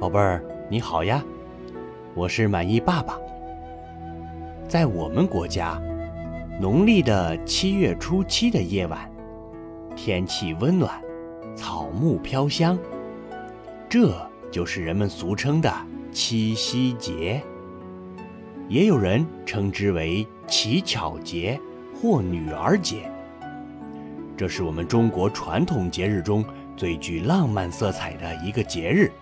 宝贝儿，你好呀，我是满意爸爸。在我们国家，农历的七月初七的夜晚，天气温暖，草木飘香，这就是人们俗称的七夕节。也有人称之为乞巧节或女儿节。这是我们中国传统节日中最具浪漫色彩的一个节日，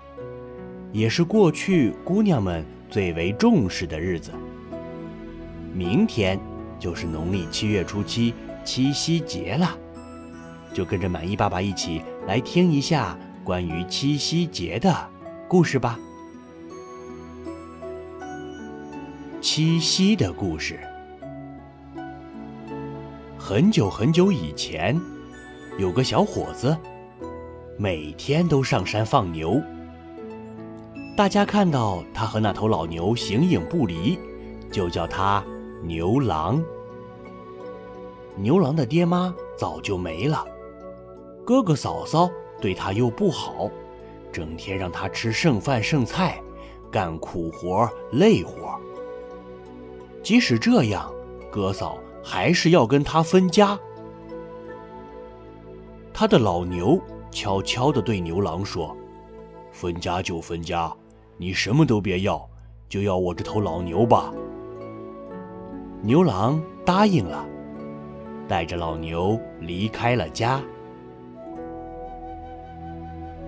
也是过去姑娘们最为重视的日子。明天就是农历七月初七七夕节了，就跟着满意爸爸一起来听一下关于七夕节的故事吧。七夕的故事。很久很久以前，有个小伙子，每天都上山放牛。大家看到他和那头老牛形影不离，就叫他牛郎。牛郎的爹妈早就没了，哥哥嫂嫂对他又不好，整天让他吃剩饭剩菜，干苦活累活。即使这样，哥嫂。还是要跟他分家。他的老牛悄悄地对牛郎说：“分家就分家，你什么都别要，就要我这头老牛吧。”牛郎答应了，带着老牛离开了家。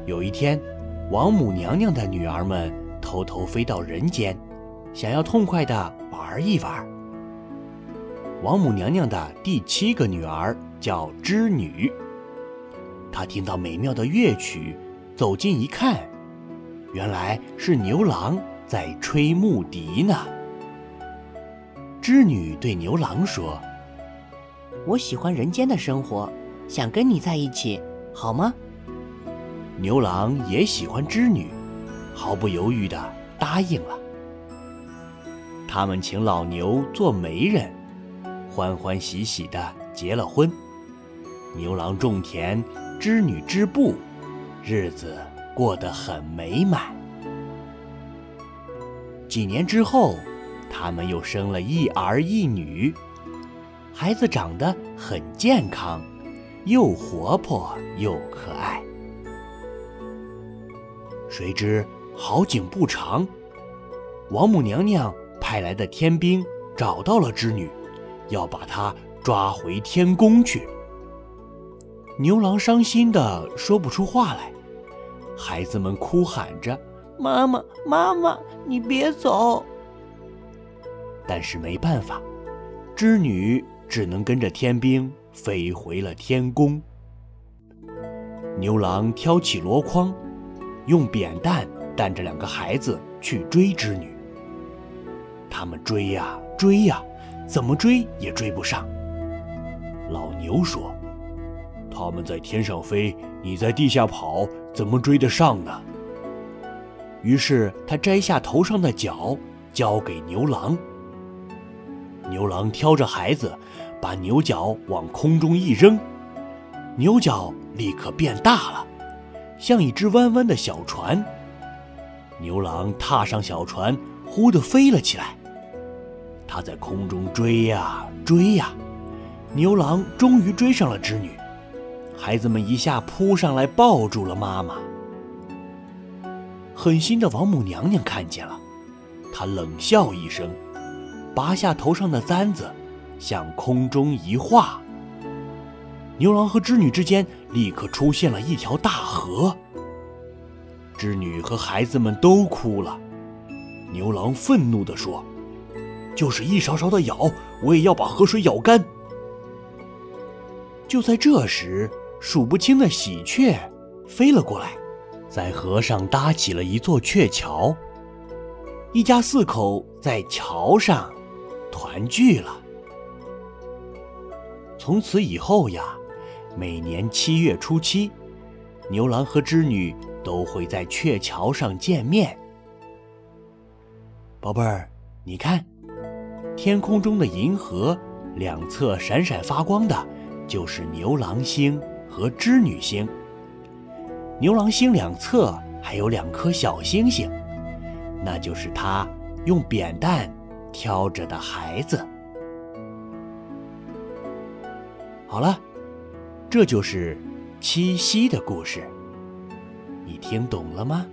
有一天，王母娘娘的女儿们偷偷飞到人间，想要痛快地玩一玩。王母娘娘的第七个女儿叫织女。她听到美妙的乐曲，走近一看，原来是牛郎在吹木笛呢。织女对牛郎说：“我喜欢人间的生活，想跟你在一起，好吗？”牛郎也喜欢织女，毫不犹豫地答应了。他们请老牛做媒人。欢欢喜喜的结了婚，牛郎种田，织女织布，日子过得很美满。几年之后，他们又生了一儿一女，孩子长得很健康，又活泼又可爱。谁知好景不长，王母娘娘派来的天兵找到了织女。要把他抓回天宫去。牛郎伤心的说不出话来，孩子们哭喊着：“妈妈，妈妈，你别走！”但是没办法，织女只能跟着天兵飞回了天宫。牛郎挑起箩筐，用扁担担着两个孩子去追织女。他们追呀追呀。怎么追也追不上。老牛说：“他们在天上飞，你在地下跑，怎么追得上呢？”于是他摘下头上的角，交给牛郎。牛郎挑着孩子，把牛角往空中一扔，牛角立刻变大了，像一只弯弯的小船。牛郎踏上小船，忽地飞了起来。他在空中追呀追呀，牛郎终于追上了织女，孩子们一下扑上来抱住了妈妈。狠心的王母娘娘看见了，她冷笑一声，拔下头上的簪子，向空中一画。牛郎和织女之间立刻出现了一条大河。织女和孩子们都哭了，牛郎愤怒地说。就是一勺勺的舀，我也要把河水舀干。就在这时，数不清的喜鹊飞了过来，在河上搭起了一座鹊桥。一家四口在桥上团聚了。从此以后呀，每年七月初七，牛郎和织女都会在鹊桥上见面。宝贝儿，你看。天空中的银河，两侧闪闪发光的，就是牛郎星和织女星。牛郎星两侧还有两颗小星星，那就是他用扁担挑着的孩子。好了，这就是七夕的故事，你听懂了吗？